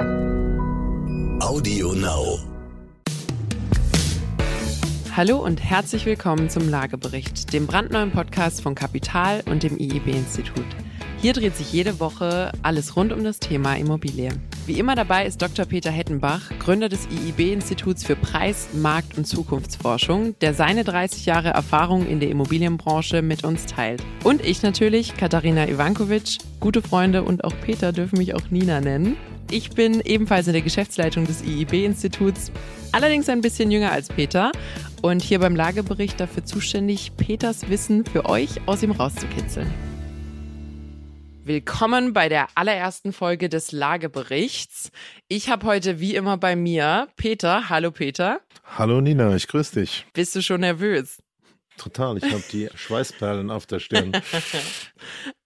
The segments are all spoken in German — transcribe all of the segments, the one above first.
Audio Now. Hallo und herzlich willkommen zum Lagebericht, dem brandneuen Podcast von Kapital und dem IEB-Institut. Hier dreht sich jede Woche alles rund um das Thema Immobilie. Wie immer dabei ist Dr. Peter Hettenbach, Gründer des IIB-Instituts für Preis-, Markt- und Zukunftsforschung, der seine 30 Jahre Erfahrung in der Immobilienbranche mit uns teilt. Und ich natürlich, Katharina Ivankovic. Gute Freunde und auch Peter dürfen mich auch Nina nennen. Ich bin ebenfalls in der Geschäftsleitung des IIB-Instituts, allerdings ein bisschen jünger als Peter und hier beim Lagebericht dafür zuständig, Peters Wissen für euch aus ihm rauszukitzeln. Willkommen bei der allerersten Folge des Lageberichts. Ich habe heute wie immer bei mir Peter. Hallo Peter. Hallo Nina, ich grüße dich. Bist du schon nervös? Total, ich habe die Schweißperlen auf der Stirn.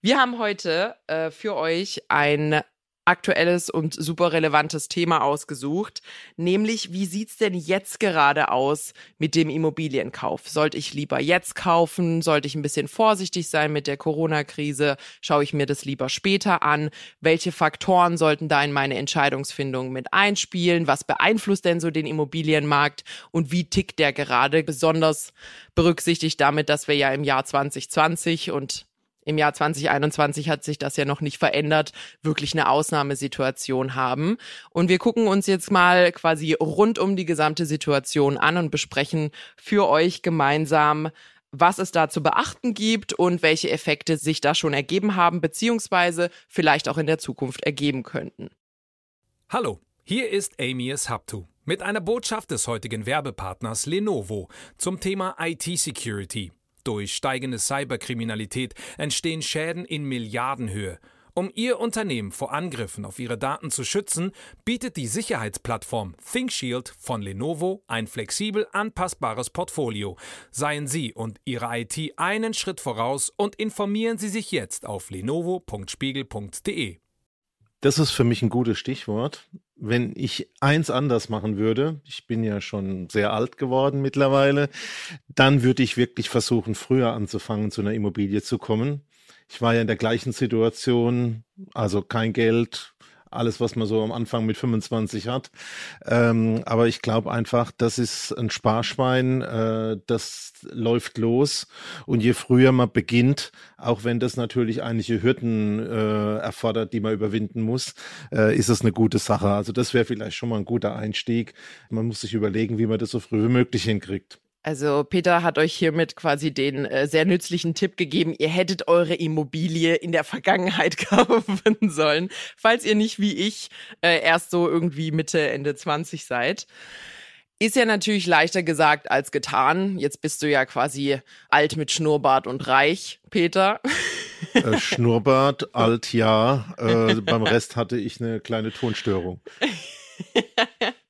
Wir haben heute äh, für euch ein aktuelles und super relevantes Thema ausgesucht, nämlich wie sieht's denn jetzt gerade aus mit dem Immobilienkauf? Sollte ich lieber jetzt kaufen? Sollte ich ein bisschen vorsichtig sein mit der Corona-Krise? Schaue ich mir das lieber später an? Welche Faktoren sollten da in meine Entscheidungsfindung mit einspielen? Was beeinflusst denn so den Immobilienmarkt und wie tickt der gerade? Besonders berücksichtigt damit, dass wir ja im Jahr 2020 und im Jahr 2021 hat sich das ja noch nicht verändert, wirklich eine Ausnahmesituation haben. Und wir gucken uns jetzt mal quasi rund um die gesamte Situation an und besprechen für euch gemeinsam, was es da zu beachten gibt und welche Effekte sich da schon ergeben haben, beziehungsweise vielleicht auch in der Zukunft ergeben könnten. Hallo, hier ist Amias Haptu mit einer Botschaft des heutigen Werbepartners Lenovo zum Thema IT-Security. Durch steigende Cyberkriminalität entstehen Schäden in Milliardenhöhe. Um Ihr Unternehmen vor Angriffen auf Ihre Daten zu schützen, bietet die Sicherheitsplattform ThinkShield von Lenovo ein flexibel anpassbares Portfolio. Seien Sie und Ihre IT einen Schritt voraus und informieren Sie sich jetzt auf lenovo.spiegel.de. Das ist für mich ein gutes Stichwort. Wenn ich eins anders machen würde, ich bin ja schon sehr alt geworden mittlerweile, dann würde ich wirklich versuchen, früher anzufangen, zu einer Immobilie zu kommen. Ich war ja in der gleichen Situation, also kein Geld, alles, was man so am Anfang mit 25 hat. Ähm, aber ich glaube einfach, das ist ein Sparschwein, äh, das läuft los. Und je früher man beginnt, auch wenn das natürlich einige Hürden äh, erfordert, die man überwinden muss, äh, ist es eine gute Sache. Also das wäre vielleicht schon mal ein guter Einstieg. Man muss sich überlegen, wie man das so früh wie möglich hinkriegt. Also Peter hat euch hiermit quasi den äh, sehr nützlichen Tipp gegeben, ihr hättet eure Immobilie in der Vergangenheit kaufen sollen, falls ihr nicht wie ich äh, erst so irgendwie Mitte, Ende 20 seid. Ist ja natürlich leichter gesagt als getan. Jetzt bist du ja quasi alt mit Schnurrbart und reich, Peter. Äh, Schnurrbart, alt ja. Äh, beim Rest hatte ich eine kleine Tonstörung.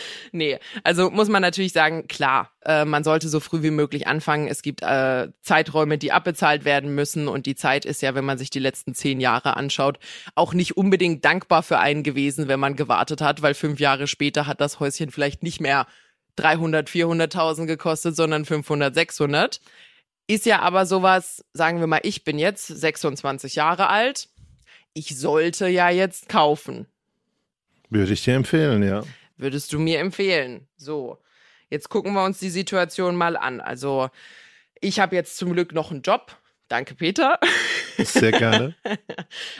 Nee, also muss man natürlich sagen, klar, äh, man sollte so früh wie möglich anfangen. Es gibt äh, Zeiträume, die abbezahlt werden müssen und die Zeit ist ja, wenn man sich die letzten zehn Jahre anschaut, auch nicht unbedingt dankbar für einen gewesen, wenn man gewartet hat, weil fünf Jahre später hat das Häuschen vielleicht nicht mehr 300, 400.000 gekostet, sondern 500, 600. Ist ja aber sowas, sagen wir mal, ich bin jetzt 26 Jahre alt. Ich sollte ja jetzt kaufen. Würde ich dir empfehlen, ja würdest du mir empfehlen? So, jetzt gucken wir uns die Situation mal an. Also, ich habe jetzt zum Glück noch einen Job. Danke, Peter. Sehr gerne.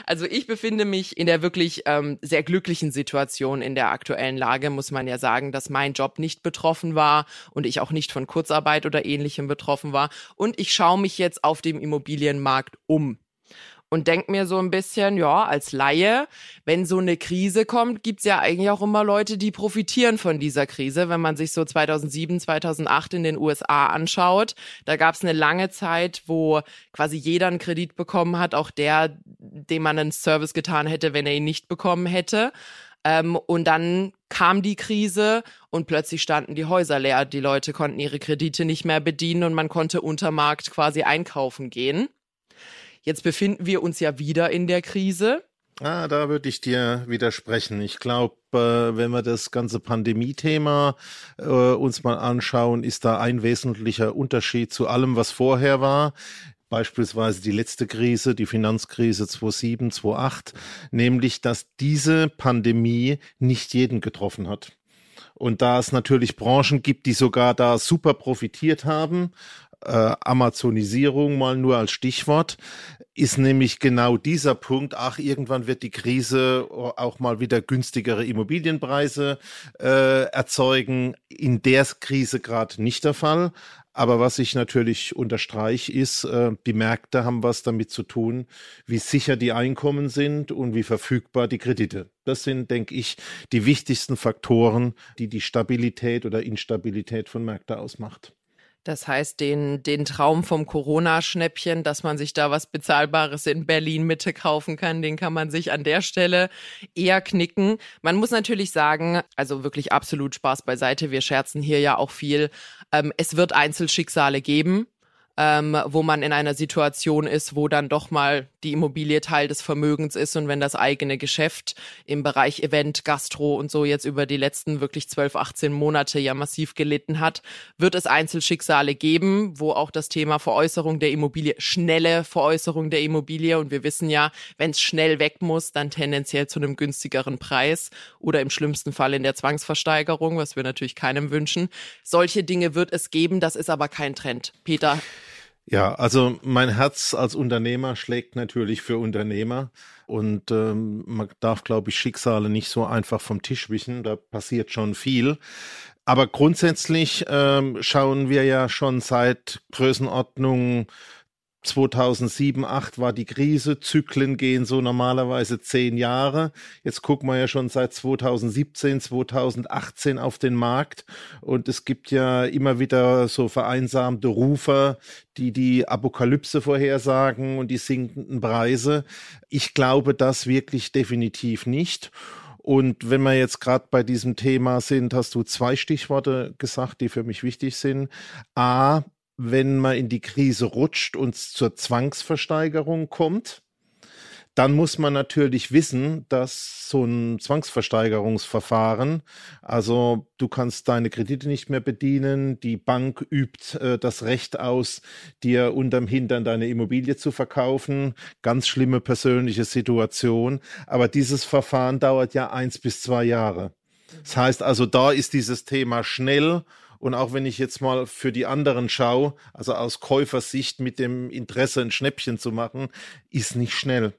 Also ich befinde mich in der wirklich ähm, sehr glücklichen Situation in der aktuellen Lage, muss man ja sagen, dass mein Job nicht betroffen war und ich auch nicht von Kurzarbeit oder ähnlichem betroffen war. Und ich schaue mich jetzt auf dem Immobilienmarkt um und denk mir so ein bisschen, ja, als Laie, wenn so eine Krise kommt, gibt's ja eigentlich auch immer Leute, die profitieren von dieser Krise. Wenn man sich so 2007, 2008 in den USA anschaut, da gab's eine lange Zeit, wo quasi jeder einen Kredit bekommen hat, auch der, dem man einen Service getan hätte, wenn er ihn nicht bekommen hätte. Ähm, und dann kam die Krise und plötzlich standen die Häuser leer. Die Leute konnten ihre Kredite nicht mehr bedienen und man konnte unter Markt quasi einkaufen gehen. Jetzt befinden wir uns ja wieder in der Krise. Ah, da würde ich dir widersprechen. Ich glaube, äh, wenn wir das ganze Pandemie-Thema äh, uns mal anschauen, ist da ein wesentlicher Unterschied zu allem, was vorher war. beispielsweise die letzte Krise, die Finanzkrise 2007, 2008, nämlich dass diese Pandemie nicht jeden getroffen hat. Und da es natürlich Branchen gibt, die sogar da super profitiert haben, äh, Amazonisierung mal nur als Stichwort, ist nämlich genau dieser Punkt, ach, irgendwann wird die Krise auch mal wieder günstigere Immobilienpreise äh, erzeugen. In der Krise gerade nicht der Fall. Aber was ich natürlich unterstreiche, ist, äh, die Märkte haben was damit zu tun, wie sicher die Einkommen sind und wie verfügbar die Kredite. Das sind, denke ich, die wichtigsten Faktoren, die die Stabilität oder Instabilität von Märkten ausmacht. Das heißt, den, den Traum vom Corona-Schnäppchen, dass man sich da was Bezahlbares in Berlin Mitte kaufen kann, den kann man sich an der Stelle eher knicken. Man muss natürlich sagen, also wirklich absolut Spaß beiseite. Wir scherzen hier ja auch viel. Ähm, es wird Einzelschicksale geben ähm, wo man in einer Situation ist, wo dann doch mal die Immobilie Teil des Vermögens ist und wenn das eigene Geschäft im Bereich Event, Gastro und so jetzt über die letzten wirklich 12, 18 Monate ja massiv gelitten hat, wird es Einzelschicksale geben, wo auch das Thema Veräußerung der Immobilie, schnelle Veräußerung der Immobilie und wir wissen ja, wenn es schnell weg muss, dann tendenziell zu einem günstigeren Preis oder im schlimmsten Fall in der Zwangsversteigerung, was wir natürlich keinem wünschen. Solche Dinge wird es geben, das ist aber kein Trend. Peter, ja, also mein Herz als Unternehmer schlägt natürlich für Unternehmer und ähm, man darf, glaube ich, Schicksale nicht so einfach vom Tisch wischen. Da passiert schon viel. Aber grundsätzlich ähm, schauen wir ja schon seit Größenordnung 2007, 2008 war die Krise, Zyklen gehen so normalerweise zehn Jahre. Jetzt gucken wir ja schon seit 2017, 2018 auf den Markt und es gibt ja immer wieder so vereinsamte Rufer, die die Apokalypse vorhersagen und die sinkenden Preise. Ich glaube das wirklich definitiv nicht. Und wenn wir jetzt gerade bei diesem Thema sind, hast du zwei Stichworte gesagt, die für mich wichtig sind. A, wenn man in die Krise rutscht und es zur Zwangsversteigerung kommt, dann muss man natürlich wissen, dass so ein Zwangsversteigerungsverfahren, also du kannst deine Kredite nicht mehr bedienen, die Bank übt äh, das Recht aus, dir unterm Hintern deine Immobilie zu verkaufen, ganz schlimme persönliche Situation, aber dieses Verfahren dauert ja eins bis zwei Jahre. Das heißt also, da ist dieses Thema schnell und auch wenn ich jetzt mal für die anderen schaue, also aus Käufersicht mit dem Interesse ein Schnäppchen zu machen, ist nicht schnell.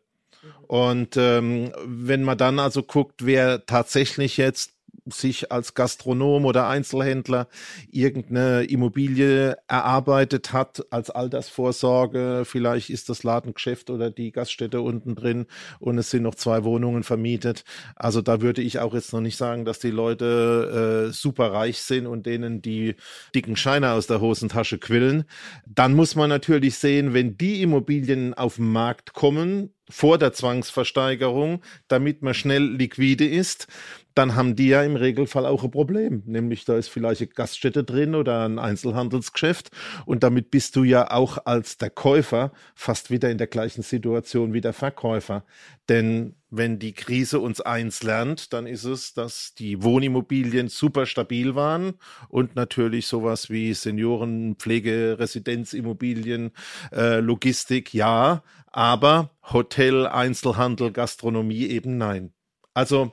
Und ähm, wenn man dann also guckt, wer tatsächlich jetzt sich als Gastronom oder Einzelhändler irgendeine Immobilie erarbeitet hat als Altersvorsorge. Vielleicht ist das Ladengeschäft oder die Gaststätte unten drin und es sind noch zwei Wohnungen vermietet. Also da würde ich auch jetzt noch nicht sagen, dass die Leute äh, super reich sind und denen die dicken Scheine aus der Hosentasche quillen. Dann muss man natürlich sehen, wenn die Immobilien auf den Markt kommen, vor der Zwangsversteigerung, damit man schnell liquide ist, dann haben die ja im Regelfall auch ein Problem. Nämlich da ist vielleicht eine Gaststätte drin oder ein Einzelhandelsgeschäft und damit bist du ja auch als der Käufer fast wieder in der gleichen Situation wie der Verkäufer. Denn wenn die Krise uns eins lernt, dann ist es, dass die Wohnimmobilien super stabil waren und natürlich sowas wie Seniorenpflege, Residenzimmobilien, äh, Logistik, ja, aber Hotel, Einzelhandel, Gastronomie eben nein. Also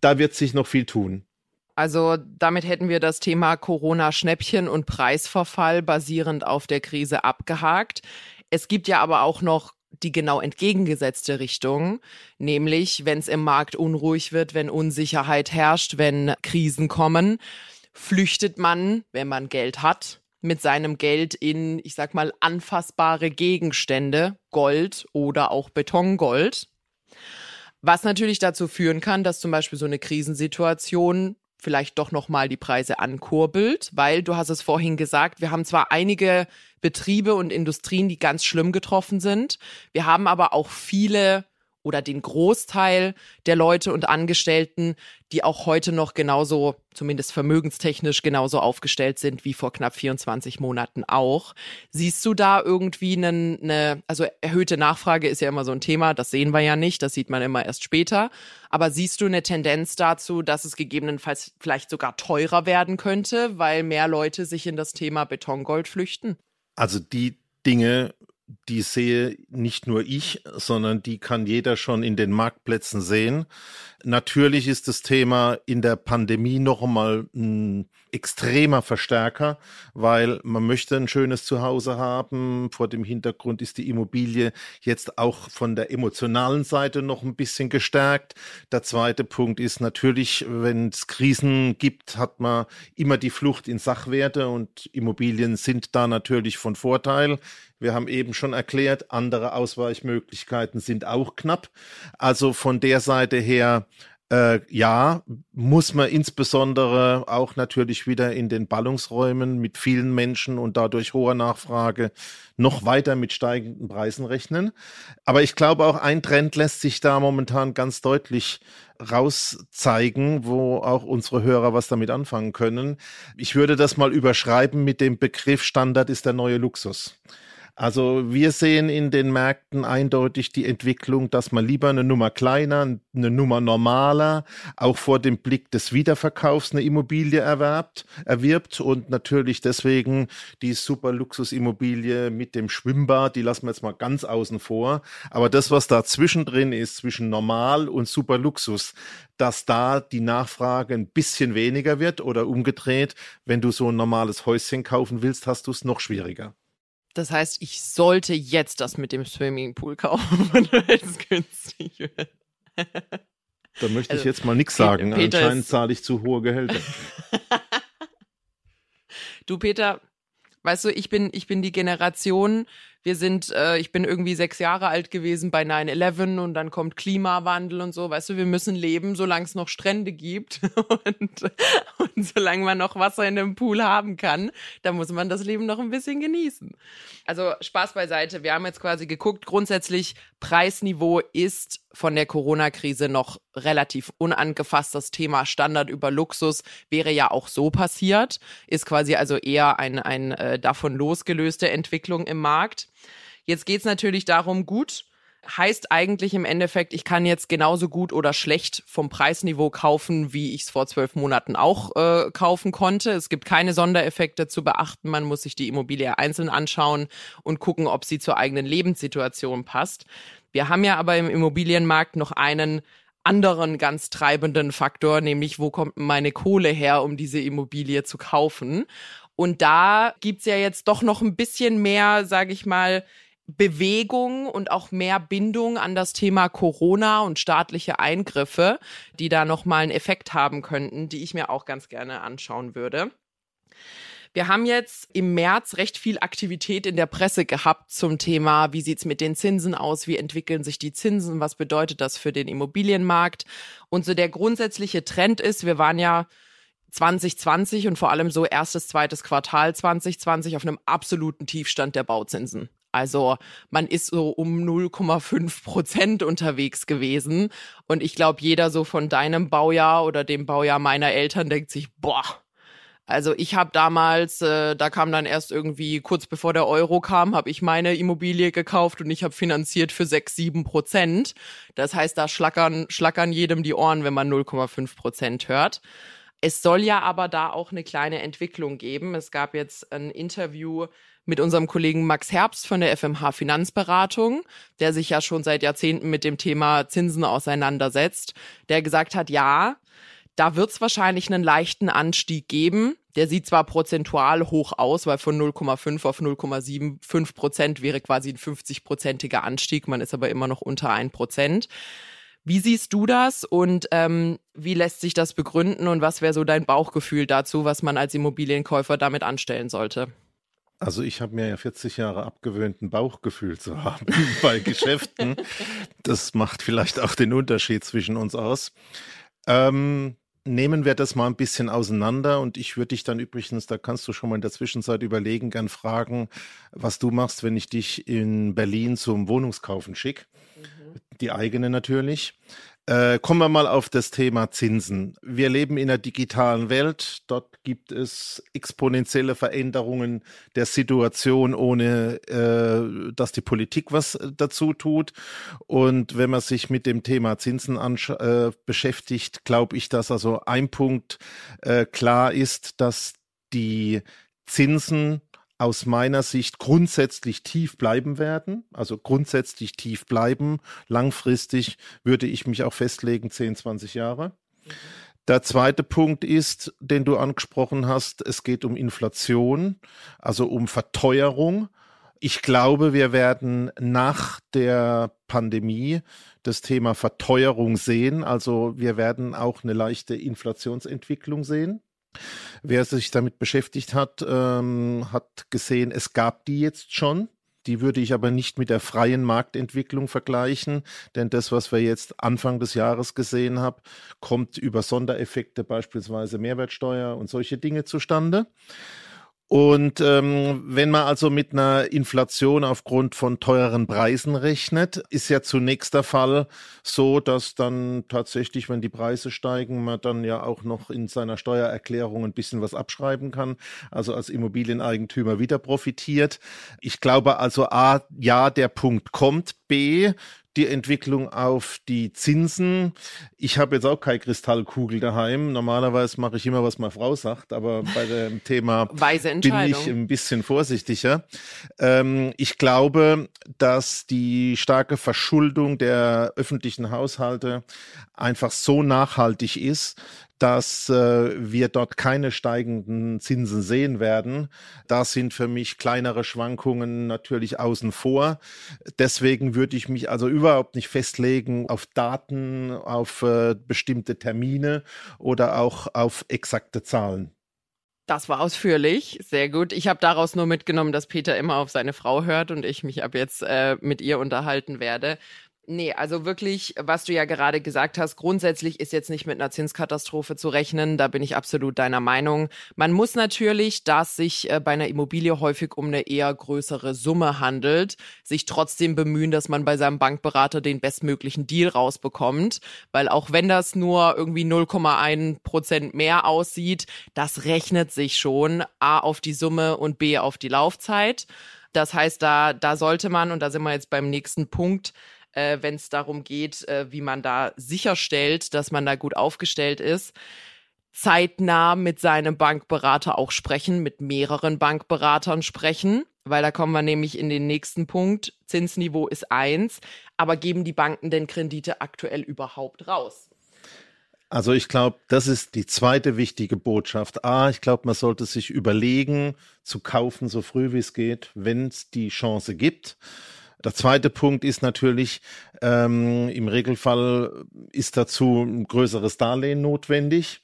da wird sich noch viel tun. Also damit hätten wir das Thema Corona-Schnäppchen und Preisverfall basierend auf der Krise abgehakt. Es gibt ja aber auch noch die genau entgegengesetzte Richtung, nämlich wenn es im Markt unruhig wird, wenn Unsicherheit herrscht, wenn Krisen kommen, flüchtet man, wenn man Geld hat, mit seinem Geld in, ich sag mal, anfassbare Gegenstände, Gold oder auch Betongold. Was natürlich dazu führen kann, dass zum Beispiel so eine Krisensituation vielleicht doch nochmal die Preise ankurbelt, weil du hast es vorhin gesagt, wir haben zwar einige Betriebe und Industrien, die ganz schlimm getroffen sind, wir haben aber auch viele oder den Großteil der Leute und Angestellten, die auch heute noch genauso, zumindest vermögenstechnisch genauso aufgestellt sind wie vor knapp 24 Monaten auch. Siehst du da irgendwie eine, eine, also erhöhte Nachfrage ist ja immer so ein Thema, das sehen wir ja nicht, das sieht man immer erst später. Aber siehst du eine Tendenz dazu, dass es gegebenenfalls vielleicht sogar teurer werden könnte, weil mehr Leute sich in das Thema Betongold flüchten? Also die Dinge die sehe nicht nur ich, sondern die kann jeder schon in den Marktplätzen sehen. Natürlich ist das Thema in der Pandemie noch einmal ein extremer Verstärker, weil man möchte ein schönes Zuhause haben. Vor dem Hintergrund ist die Immobilie jetzt auch von der emotionalen Seite noch ein bisschen gestärkt. Der zweite Punkt ist natürlich, wenn es Krisen gibt, hat man immer die Flucht in Sachwerte und Immobilien sind da natürlich von Vorteil. Wir haben eben schon erklärt, andere Ausweichmöglichkeiten sind auch knapp. Also von der Seite her äh, ja, muss man insbesondere auch natürlich wieder in den Ballungsräumen mit vielen Menschen und dadurch hoher Nachfrage noch weiter mit steigenden Preisen rechnen. Aber ich glaube auch ein Trend lässt sich da momentan ganz deutlich rauszeigen, wo auch unsere Hörer was damit anfangen können. Ich würde das mal überschreiben mit dem Begriff Standard ist der neue Luxus. Also wir sehen in den Märkten eindeutig die Entwicklung, dass man lieber eine Nummer kleiner, eine Nummer normaler, auch vor dem Blick des Wiederverkaufs eine Immobilie erwerbt, erwirbt und natürlich deswegen die super Luxusimmobilie mit dem Schwimmbad, die lassen wir jetzt mal ganz außen vor. Aber das, was da zwischendrin ist, zwischen normal und super Luxus, dass da die Nachfrage ein bisschen weniger wird oder umgedreht, wenn du so ein normales Häuschen kaufen willst, hast du es noch schwieriger. Das heißt, ich sollte jetzt das mit dem Swimmingpool kaufen, wenn es günstig wird. Da möchte also, ich jetzt mal nichts sagen. Peter Anscheinend zahle ich zu hohe Gehälter. du, Peter, weißt du, ich bin, ich bin die Generation, wir sind, äh, ich bin irgendwie sechs Jahre alt gewesen bei 9-11 und dann kommt Klimawandel und so. Weißt du, wir müssen leben, solange es noch Strände gibt und, und solange man noch Wasser in dem Pool haben kann, da muss man das Leben noch ein bisschen genießen. Also Spaß beiseite. Wir haben jetzt quasi geguckt, grundsätzlich Preisniveau ist von der Corona-Krise noch relativ unangefasst. Das Thema Standard über Luxus wäre ja auch so passiert, ist quasi also eher ein, ein äh, davon losgelöste Entwicklung im Markt. Jetzt geht's natürlich darum, gut, heißt eigentlich im Endeffekt, ich kann jetzt genauso gut oder schlecht vom Preisniveau kaufen, wie ich es vor zwölf Monaten auch äh, kaufen konnte. Es gibt keine Sondereffekte zu beachten. Man muss sich die Immobilie einzeln anschauen und gucken, ob sie zur eigenen Lebenssituation passt. Wir haben ja aber im Immobilienmarkt noch einen anderen ganz treibenden Faktor, nämlich wo kommt meine Kohle her, um diese Immobilie zu kaufen. Und da gibt's ja jetzt doch noch ein bisschen mehr, sage ich mal, Bewegung und auch mehr Bindung an das Thema Corona und staatliche Eingriffe, die da nochmal einen Effekt haben könnten, die ich mir auch ganz gerne anschauen würde. Wir haben jetzt im März recht viel Aktivität in der Presse gehabt zum Thema, wie sieht's mit den Zinsen aus, wie entwickeln sich die Zinsen, was bedeutet das für den Immobilienmarkt. Und so der grundsätzliche Trend ist, wir waren ja 2020 und vor allem so erstes, zweites Quartal 2020 auf einem absoluten Tiefstand der Bauzinsen. Also man ist so um 0,5 Prozent unterwegs gewesen. Und ich glaube, jeder so von deinem Baujahr oder dem Baujahr meiner Eltern denkt sich, boah, also ich habe damals, äh, da kam dann erst irgendwie kurz bevor der Euro kam, habe ich meine Immobilie gekauft und ich habe finanziert für 6, 7 Prozent. Das heißt, da schlackern, schlackern jedem die Ohren, wenn man 0,5 Prozent hört. Es soll ja aber da auch eine kleine Entwicklung geben. Es gab jetzt ein Interview mit unserem Kollegen Max Herbst von der FMH Finanzberatung, der sich ja schon seit Jahrzehnten mit dem Thema Zinsen auseinandersetzt, der gesagt hat, ja, da wird es wahrscheinlich einen leichten Anstieg geben. Der sieht zwar prozentual hoch aus, weil von 0,5 auf 0,75 Prozent wäre quasi ein 50-prozentiger Anstieg. Man ist aber immer noch unter 1 Prozent. Wie siehst du das und ähm, wie lässt sich das begründen und was wäre so dein Bauchgefühl dazu, was man als Immobilienkäufer damit anstellen sollte? Also ich habe mir ja 40 Jahre abgewöhnt, ein Bauchgefühl zu haben bei Geschäften. Das macht vielleicht auch den Unterschied zwischen uns aus. Ähm, nehmen wir das mal ein bisschen auseinander und ich würde dich dann übrigens, da kannst du schon mal in der Zwischenzeit überlegen, gern fragen, was du machst, wenn ich dich in Berlin zum Wohnungskaufen schicke die eigene natürlich. Äh, kommen wir mal auf das Thema Zinsen. Wir leben in einer digitalen Welt. Dort gibt es exponentielle Veränderungen der Situation, ohne äh, dass die Politik was dazu tut. Und wenn man sich mit dem Thema Zinsen äh, beschäftigt, glaube ich, dass also ein Punkt äh, klar ist, dass die Zinsen aus meiner Sicht grundsätzlich tief bleiben werden, also grundsätzlich tief bleiben. Langfristig würde ich mich auch festlegen, 10, 20 Jahre. Der zweite Punkt ist, den du angesprochen hast, es geht um Inflation, also um Verteuerung. Ich glaube, wir werden nach der Pandemie das Thema Verteuerung sehen. Also wir werden auch eine leichte Inflationsentwicklung sehen. Wer sich damit beschäftigt hat, ähm, hat gesehen, es gab die jetzt schon. Die würde ich aber nicht mit der freien Marktentwicklung vergleichen, denn das, was wir jetzt Anfang des Jahres gesehen haben, kommt über Sondereffekte, beispielsweise Mehrwertsteuer und solche Dinge zustande. Und ähm, wenn man also mit einer Inflation aufgrund von teureren Preisen rechnet, ist ja zunächst der Fall so, dass dann tatsächlich, wenn die Preise steigen, man dann ja auch noch in seiner Steuererklärung ein bisschen was abschreiben kann, also als Immobilieneigentümer wieder profitiert. Ich glaube also A, ja, der Punkt kommt. B, die Entwicklung auf die Zinsen. Ich habe jetzt auch keine Kristallkugel daheim. Normalerweise mache ich immer, was meine Frau sagt, aber bei dem Thema bin ich ein bisschen vorsichtiger. Ähm, ich glaube, dass die starke Verschuldung der öffentlichen Haushalte einfach so nachhaltig ist, dass äh, wir dort keine steigenden Zinsen sehen werden. Da sind für mich kleinere Schwankungen natürlich außen vor. Deswegen würde ich mich also überhaupt nicht festlegen auf Daten, auf äh, bestimmte Termine oder auch auf exakte Zahlen. Das war ausführlich, sehr gut. Ich habe daraus nur mitgenommen, dass Peter immer auf seine Frau hört und ich mich ab jetzt äh, mit ihr unterhalten werde. Nee, also wirklich, was du ja gerade gesagt hast, grundsätzlich ist jetzt nicht mit einer Zinskatastrophe zu rechnen. Da bin ich absolut deiner Meinung. Man muss natürlich, dass sich äh, bei einer Immobilie häufig um eine eher größere Summe handelt, sich trotzdem bemühen, dass man bei seinem Bankberater den bestmöglichen Deal rausbekommt. Weil auch wenn das nur irgendwie 0,1 Prozent mehr aussieht, das rechnet sich schon A auf die Summe und B auf die Laufzeit. Das heißt, da, da sollte man, und da sind wir jetzt beim nächsten Punkt, äh, wenn es darum geht, äh, wie man da sicherstellt, dass man da gut aufgestellt ist zeitnah mit seinem Bankberater auch sprechen, mit mehreren Bankberatern sprechen, weil da kommen wir nämlich in den nächsten Punkt. Zinsniveau ist eins, aber geben die Banken denn Kredite aktuell überhaupt raus? Also ich glaube, das ist die zweite wichtige Botschaft. A, ich glaube, man sollte sich überlegen, zu kaufen, so früh wie es geht, wenn es die Chance gibt. Der zweite Punkt ist natürlich, ähm, im Regelfall ist dazu ein größeres Darlehen notwendig.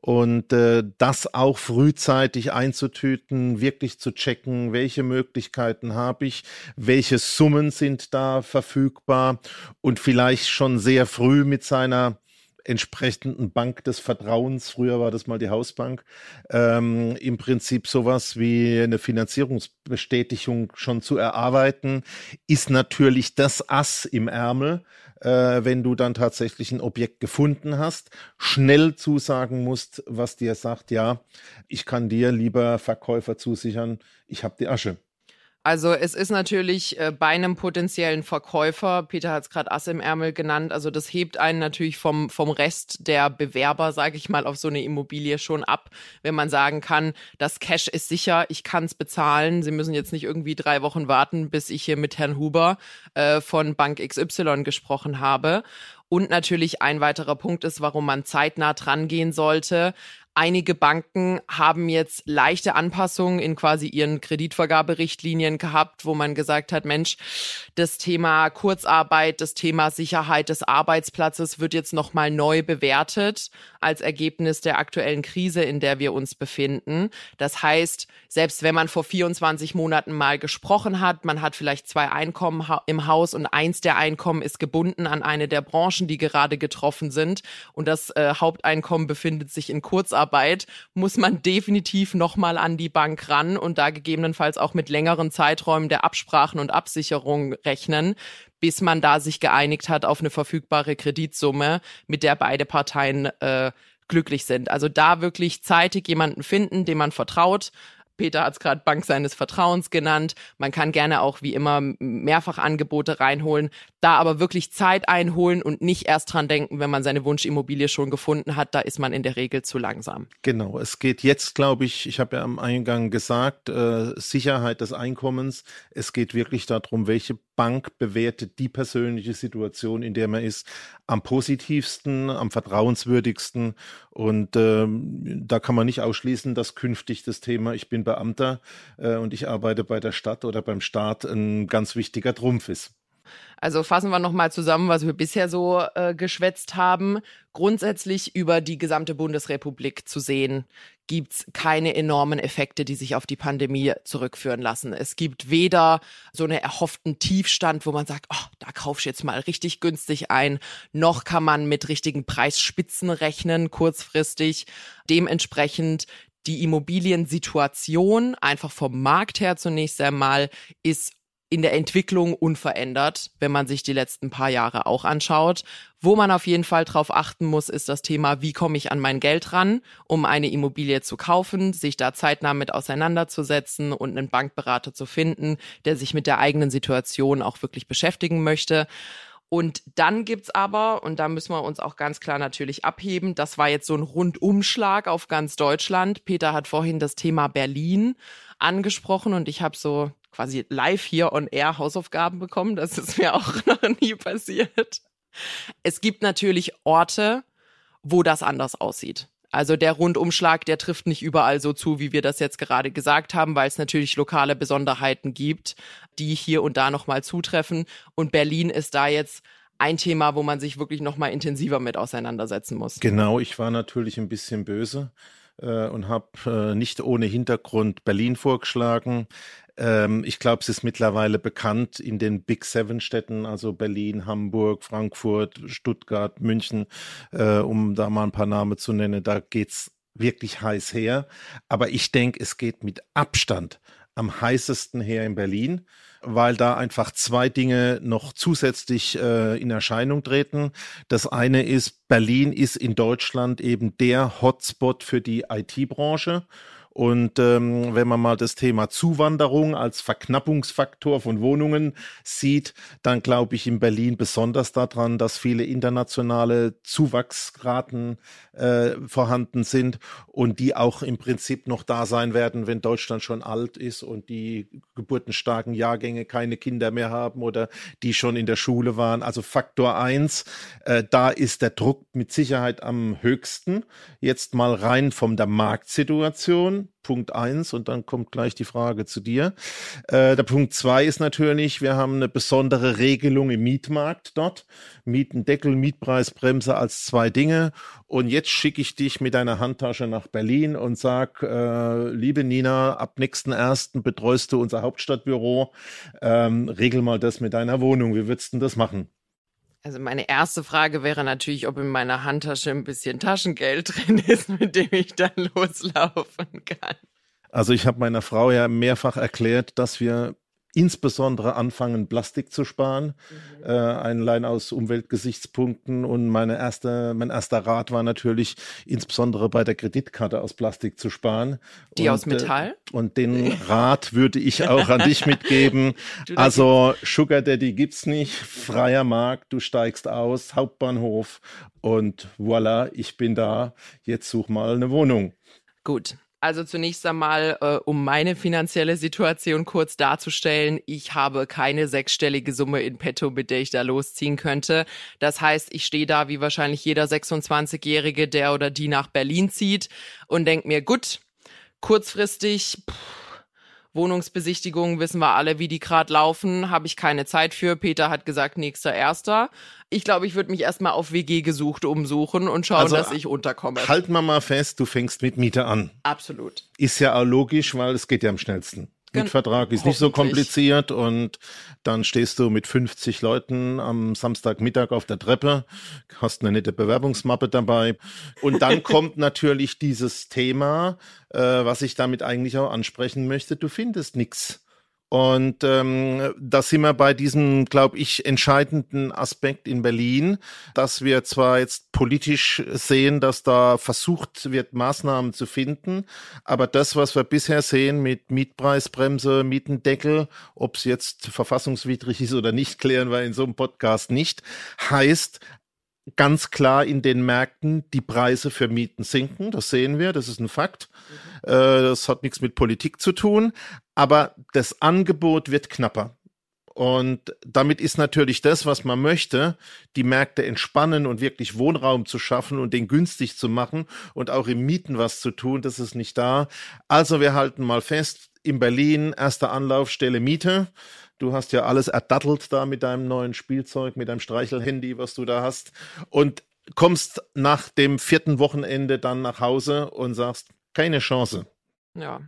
Und äh, das auch frühzeitig einzutüten, wirklich zu checken, welche Möglichkeiten habe ich, welche Summen sind da verfügbar und vielleicht schon sehr früh mit seiner entsprechenden Bank des Vertrauens, früher war das mal die Hausbank, ähm, im Prinzip sowas wie eine Finanzierungsbestätigung schon zu erarbeiten, ist natürlich das Ass im Ärmel, äh, wenn du dann tatsächlich ein Objekt gefunden hast, schnell zusagen musst, was dir sagt, ja, ich kann dir, lieber Verkäufer, zusichern, ich habe die Asche. Also es ist natürlich äh, bei einem potenziellen Verkäufer, Peter hat es gerade Ass im Ärmel genannt, also das hebt einen natürlich vom, vom Rest der Bewerber, sage ich mal, auf so eine Immobilie schon ab, wenn man sagen kann, das Cash ist sicher, ich kann es bezahlen. Sie müssen jetzt nicht irgendwie drei Wochen warten, bis ich hier mit Herrn Huber äh, von Bank XY gesprochen habe. Und natürlich ein weiterer Punkt ist, warum man zeitnah dran gehen sollte. Einige Banken haben jetzt leichte Anpassungen in quasi ihren Kreditvergaberichtlinien gehabt, wo man gesagt hat, Mensch, das Thema Kurzarbeit, das Thema Sicherheit des Arbeitsplatzes wird jetzt nochmal neu bewertet als Ergebnis der aktuellen Krise, in der wir uns befinden. Das heißt, selbst wenn man vor 24 Monaten mal gesprochen hat, man hat vielleicht zwei Einkommen im Haus und eins der Einkommen ist gebunden an eine der Branchen, die gerade getroffen sind und das äh, Haupteinkommen befindet sich in Kurzarbeit, Zusammenarbeit muss man definitiv nochmal an die Bank ran und da gegebenenfalls auch mit längeren Zeiträumen der Absprachen und Absicherung rechnen, bis man da sich geeinigt hat auf eine verfügbare Kreditsumme, mit der beide Parteien äh, glücklich sind. Also da wirklich zeitig jemanden finden, dem man vertraut, Peter hat es gerade Bank seines Vertrauens genannt. Man kann gerne auch wie immer mehrfach Angebote reinholen, da aber wirklich Zeit einholen und nicht erst dran denken, wenn man seine Wunschimmobilie schon gefunden hat. Da ist man in der Regel zu langsam. Genau, es geht jetzt, glaube ich, ich habe ja am Eingang gesagt, äh, Sicherheit des Einkommens. Es geht wirklich darum, welche Bank bewertet die persönliche Situation, in der man ist, am positivsten, am vertrauenswürdigsten. Und ähm, da kann man nicht ausschließen, dass künftig das Thema, ich bin Beamter äh, und ich arbeite bei der Stadt oder beim Staat, ein ganz wichtiger Trumpf ist. Also fassen wir nochmal zusammen, was wir bisher so äh, geschwätzt haben. Grundsätzlich über die gesamte Bundesrepublik zu sehen, gibt's keine enormen Effekte, die sich auf die Pandemie zurückführen lassen. Es gibt weder so einen erhofften Tiefstand, wo man sagt, oh, da kauf ich jetzt mal richtig günstig ein, noch kann man mit richtigen Preisspitzen rechnen, kurzfristig. Dementsprechend die Immobiliensituation einfach vom Markt her zunächst einmal ist in der Entwicklung unverändert, wenn man sich die letzten paar Jahre auch anschaut. Wo man auf jeden Fall drauf achten muss, ist das Thema, wie komme ich an mein Geld ran, um eine Immobilie zu kaufen, sich da zeitnah mit auseinanderzusetzen und einen Bankberater zu finden, der sich mit der eigenen Situation auch wirklich beschäftigen möchte. Und dann gibt's aber, und da müssen wir uns auch ganz klar natürlich abheben, das war jetzt so ein Rundumschlag auf ganz Deutschland. Peter hat vorhin das Thema Berlin angesprochen und ich habe so quasi live hier on air Hausaufgaben bekommen. Das ist mir auch noch nie passiert. Es gibt natürlich Orte, wo das anders aussieht. Also der Rundumschlag, der trifft nicht überall so zu, wie wir das jetzt gerade gesagt haben, weil es natürlich lokale Besonderheiten gibt, die hier und da nochmal zutreffen. Und Berlin ist da jetzt ein Thema, wo man sich wirklich nochmal intensiver mit auseinandersetzen muss. Genau, ich war natürlich ein bisschen böse äh, und habe äh, nicht ohne Hintergrund Berlin vorgeschlagen. Ähm, ich glaube, es ist mittlerweile bekannt in den Big Seven Städten, also Berlin, Hamburg, Frankfurt, Stuttgart, München, äh, um da mal ein paar Namen zu nennen. Da geht's wirklich heiß her. Aber ich denke, es geht mit Abstand am heißesten her in Berlin, weil da einfach zwei Dinge noch zusätzlich äh, in Erscheinung treten. Das eine ist, Berlin ist in Deutschland eben der Hotspot für die IT-Branche. Und ähm, wenn man mal das Thema Zuwanderung als Verknappungsfaktor von Wohnungen sieht, dann glaube ich in Berlin besonders daran, dass viele internationale Zuwachsraten äh, vorhanden sind und die auch im Prinzip noch da sein werden, wenn Deutschland schon alt ist und die geburtenstarken Jahrgänge keine Kinder mehr haben oder die schon in der Schule waren. Also Faktor eins, äh, da ist der Druck mit Sicherheit am höchsten. Jetzt mal rein von der Marktsituation. Punkt eins und dann kommt gleich die Frage zu dir. Äh, der Punkt zwei ist natürlich, wir haben eine besondere Regelung im Mietmarkt dort. Mietendeckel, Mietpreisbremse als zwei Dinge. Und jetzt schicke ich dich mit deiner Handtasche nach Berlin und sag, äh, liebe Nina, ab nächsten ersten betreust du unser Hauptstadtbüro. Ähm, regel mal das mit deiner Wohnung. Wie würdest du das machen? Also meine erste Frage wäre natürlich, ob in meiner Handtasche ein bisschen Taschengeld drin ist, mit dem ich dann loslaufen kann. Also ich habe meiner Frau ja mehrfach erklärt, dass wir insbesondere anfangen, Plastik zu sparen, mhm. äh, allein aus Umweltgesichtspunkten. Und meine erste, mein erster Rat war natürlich, insbesondere bei der Kreditkarte aus Plastik zu sparen. Die und, aus Metall? Äh, und den Rat würde ich auch an dich mitgeben. also Sugar Daddy gibt's nicht, freier Markt, du steigst aus, Hauptbahnhof und voilà, ich bin da. Jetzt such mal eine Wohnung. Gut, also zunächst einmal, äh, um meine finanzielle Situation kurz darzustellen, ich habe keine sechsstellige Summe in petto, mit der ich da losziehen könnte. Das heißt, ich stehe da wie wahrscheinlich jeder 26-Jährige, der oder die nach Berlin zieht und denkt mir, gut, kurzfristig, pff, Wohnungsbesichtigungen wissen wir alle, wie die gerade laufen, habe ich keine Zeit für. Peter hat gesagt, nächster Erster. Ich glaube, ich würde mich erstmal auf WG gesucht umsuchen und schauen, also, dass ich unterkomme. Halt mal mal fest, du fängst mit Miete an. Absolut. Ist ja auch logisch, weil es geht ja am schnellsten. Mietvertrag ist nicht so kompliziert und dann stehst du mit 50 Leuten am Samstagmittag auf der Treppe, hast eine nette Bewerbungsmappe dabei. Und dann kommt natürlich dieses Thema, äh, was ich damit eigentlich auch ansprechen möchte. Du findest nichts Und ähm, da sind wir bei diesem, glaube ich, entscheidenden Aspekt in Berlin, dass wir zwar jetzt politisch sehen, dass da versucht wird, Maßnahmen zu finden, aber das, was wir bisher sehen mit Mietpreisbremse, Mietendeckel, ob es jetzt verfassungswidrig ist oder nicht, klären wir in so einem Podcast nicht, heißt, ganz klar in den Märkten die Preise für Mieten sinken. Das sehen wir, das ist ein Fakt. Mhm. Äh, das hat nichts mit Politik zu tun, aber das Angebot wird knapper. Und damit ist natürlich das, was man möchte, die Märkte entspannen und wirklich Wohnraum zu schaffen und den günstig zu machen und auch im Mieten was zu tun, das ist nicht da. Also wir halten mal fest, in Berlin erste Anlaufstelle Miete. Du hast ja alles erdattelt da mit deinem neuen Spielzeug, mit deinem Streichelhandy, was du da hast. Und kommst nach dem vierten Wochenende dann nach Hause und sagst, keine Chance. Ja.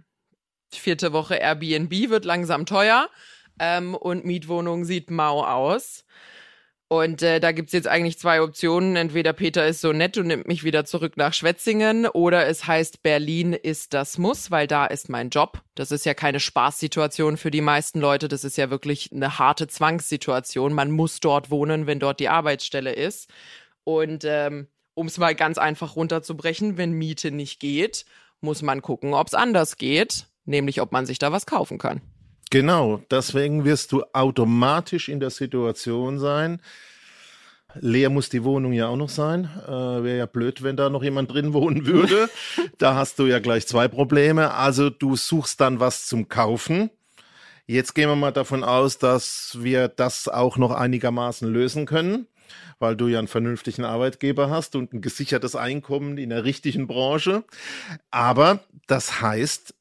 Vierte Woche Airbnb wird langsam teuer ähm, und Mietwohnung sieht mau aus. Und äh, da gibt's jetzt eigentlich zwei Optionen. Entweder Peter ist so nett und nimmt mich wieder zurück nach Schwetzingen oder es heißt, Berlin ist das Muss, weil da ist mein Job. Das ist ja keine Spaßsituation für die meisten Leute. Das ist ja wirklich eine harte Zwangssituation. Man muss dort wohnen, wenn dort die Arbeitsstelle ist. Und ähm, um es mal ganz einfach runterzubrechen, wenn Miete nicht geht, muss man gucken, ob's anders geht, nämlich ob man sich da was kaufen kann. Genau, deswegen wirst du automatisch in der Situation sein. Leer muss die Wohnung ja auch noch sein. Äh, Wäre ja blöd, wenn da noch jemand drin wohnen würde. da hast du ja gleich zwei Probleme. Also du suchst dann was zum Kaufen. Jetzt gehen wir mal davon aus, dass wir das auch noch einigermaßen lösen können, weil du ja einen vernünftigen Arbeitgeber hast und ein gesichertes Einkommen in der richtigen Branche. Aber das heißt,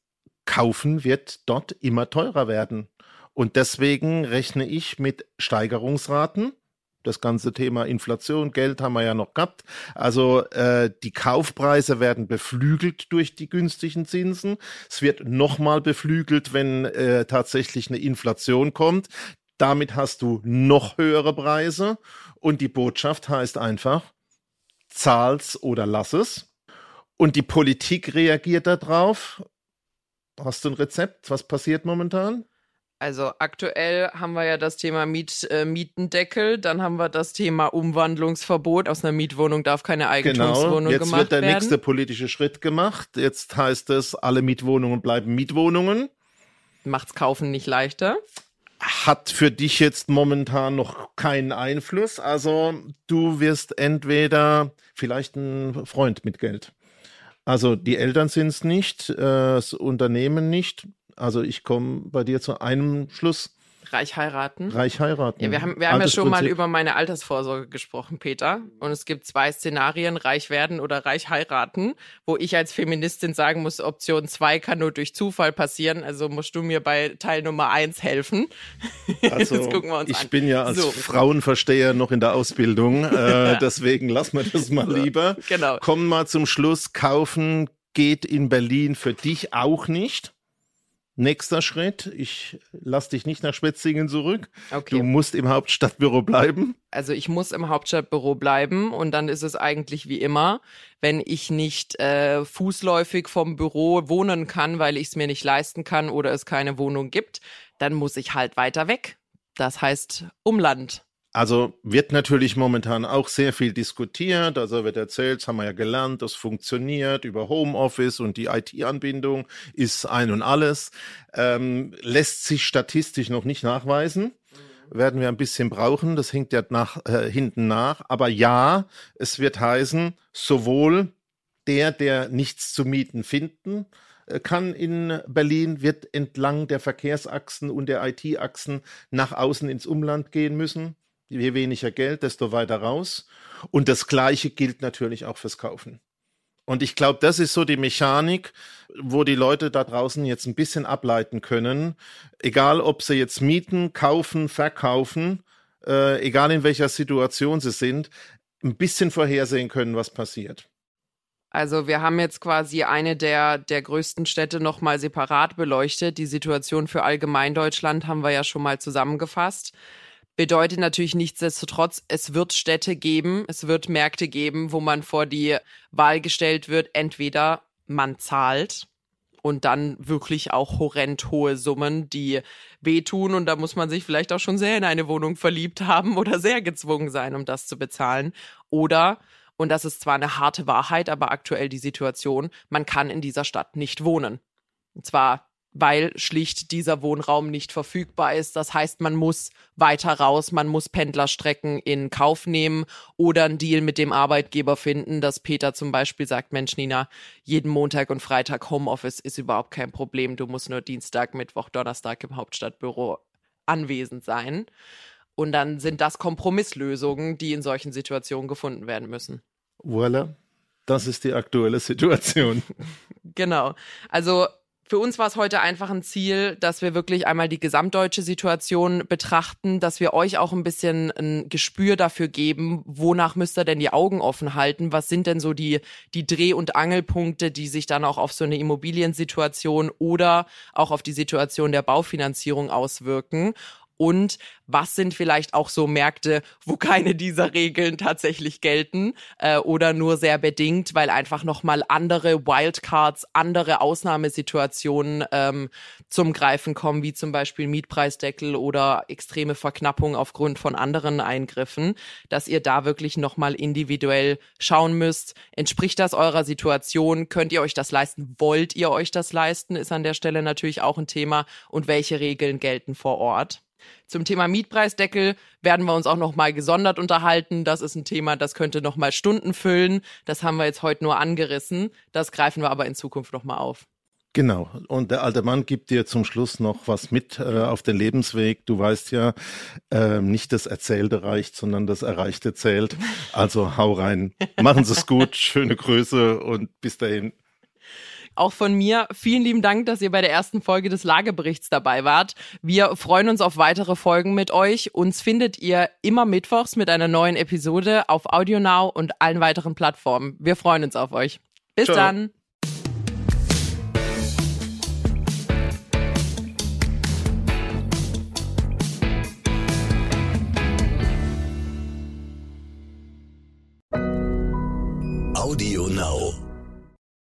kaufen wird dort immer teurer werden. Und deswegen rechne ich mit Steigerungsraten. Das ganze Thema Inflation, Geld haben wir ja noch gehabt. Also äh, die Kaufpreise werden beflügelt durch die günstigen Zinsen. Es wird nochmal beflügelt, wenn äh, tatsächlich eine Inflation kommt. Damit hast du noch höhere Preise. Und die Botschaft heißt einfach, zahl's oder lass es. Und die Politik reagiert darauf Hast du ein Rezept? Was passiert momentan? Also aktuell haben wir ja das Thema Miet, äh, Mietendeckel, dann haben wir das Thema Umwandlungsverbot. Aus einer Mietwohnung darf keine Eigentumswohnung genau. Jetzt gemacht wird der werden. nächste politische Schritt gemacht. Jetzt heißt es, alle Mietwohnungen bleiben Mietwohnungen. Macht's Kaufen nicht leichter. Hat für dich jetzt momentan noch keinen Einfluss. Also du wirst entweder vielleicht ein Freund mit Geld. Also die Eltern sind es nicht, äh, das Unternehmen nicht. Also ich komme bei dir zu einem Schluss. Reich heiraten. Reich heiraten. Ja, wir haben, wir haben ja schon mal über meine Altersvorsorge gesprochen, Peter. Und es gibt zwei Szenarien, reich werden oder reich heiraten, wo ich als Feministin sagen muss, Option zwei kann nur durch Zufall passieren. Also musst du mir bei Teil Nummer eins helfen. Also, Jetzt gucken wir uns ich an. bin ja als so. Frauenversteher noch in der Ausbildung. Äh, deswegen lassen wir das mal lieber. Genau. Kommen wir zum Schluss. Kaufen geht in Berlin für dich auch nicht. Nächster Schritt, ich lass dich nicht nach Schwetzingen zurück. Okay. Du musst im Hauptstadtbüro bleiben. Also ich muss im Hauptstadtbüro bleiben und dann ist es eigentlich wie immer, wenn ich nicht äh, fußläufig vom Büro wohnen kann, weil ich es mir nicht leisten kann oder es keine Wohnung gibt, dann muss ich halt weiter weg. Das heißt Umland. Also wird natürlich momentan auch sehr viel diskutiert. Also wird erzählt, das haben wir ja gelernt, das funktioniert über Homeoffice und die IT-Anbindung ist ein und alles. Ähm, lässt sich statistisch noch nicht nachweisen. Werden wir ein bisschen brauchen. Das hängt ja nach, äh, hinten nach. Aber ja, es wird heißen, sowohl der, der nichts zu mieten finden, äh, kann in Berlin, wird entlang der Verkehrsachsen und der IT-Achsen nach außen ins Umland gehen müssen Je weniger Geld, desto weiter raus. Und das Gleiche gilt natürlich auch fürs Kaufen. Und ich glaube, das ist so die Mechanik, wo die Leute da draußen jetzt ein bisschen ableiten können. Egal, ob sie jetzt mieten, kaufen, verkaufen, äh, egal in welcher Situation sie sind, ein bisschen vorhersehen können, was passiert. Also wir haben jetzt quasi eine der, der größten Städte nochmal separat beleuchtet. Die Situation für Allgemeindeutschland haben wir ja schon mal zusammengefasst. Bedeutet natürlich nichtsdestotrotz, es wird Städte geben, es wird Märkte geben, wo man vor die Wahl gestellt wird, entweder man zahlt und dann wirklich auch horrend hohe Summen, die wehtun und da muss man sich vielleicht auch schon sehr in eine Wohnung verliebt haben oder sehr gezwungen sein, um das zu bezahlen. Oder und das ist zwar eine harte Wahrheit, aber aktuell die Situation, man kann in dieser Stadt nicht wohnen. Und zwar weil schlicht dieser Wohnraum nicht verfügbar ist. Das heißt, man muss weiter raus, man muss Pendlerstrecken in Kauf nehmen oder einen Deal mit dem Arbeitgeber finden, dass Peter zum Beispiel sagt, Mensch, Nina, jeden Montag und Freitag Homeoffice ist überhaupt kein Problem. Du musst nur Dienstag, Mittwoch, Donnerstag im Hauptstadtbüro anwesend sein. Und dann sind das Kompromisslösungen, die in solchen Situationen gefunden werden müssen. Voilà. Das ist die aktuelle Situation. genau. Also für uns war es heute einfach ein Ziel, dass wir wirklich einmal die gesamtdeutsche Situation betrachten, dass wir euch auch ein bisschen ein Gespür dafür geben, wonach müsst ihr denn die Augen offen halten? Was sind denn so die, die Dreh- und Angelpunkte, die sich dann auch auf so eine Immobiliensituation oder auch auf die Situation der Baufinanzierung auswirken? Und was sind vielleicht auch so Märkte, wo keine dieser Regeln tatsächlich gelten äh, oder nur sehr bedingt, weil einfach nochmal andere Wildcards, andere Ausnahmesituationen ähm, zum Greifen kommen, wie zum Beispiel Mietpreisdeckel oder extreme Verknappung aufgrund von anderen Eingriffen, dass ihr da wirklich nochmal individuell schauen müsst, entspricht das eurer Situation, könnt ihr euch das leisten, wollt ihr euch das leisten, ist an der Stelle natürlich auch ein Thema. Und welche Regeln gelten vor Ort. Zum Thema Mietpreisdeckel werden wir uns auch noch mal gesondert unterhalten. Das ist ein Thema, das könnte noch mal Stunden füllen. Das haben wir jetzt heute nur angerissen. Das greifen wir aber in Zukunft noch mal auf. Genau. Und der alte Mann gibt dir zum Schluss noch was mit äh, auf den Lebensweg. Du weißt ja, äh, nicht das Erzählte reicht, sondern das Erreichte zählt. Also hau rein. Machen Sie es gut. Schöne Grüße und bis dahin. Auch von mir vielen lieben Dank, dass ihr bei der ersten Folge des Lageberichts dabei wart. Wir freuen uns auf weitere Folgen mit euch. Uns findet ihr immer mittwochs mit einer neuen Episode auf AudioNow und allen weiteren Plattformen. Wir freuen uns auf euch. Bis Ciao. dann. Audio Now.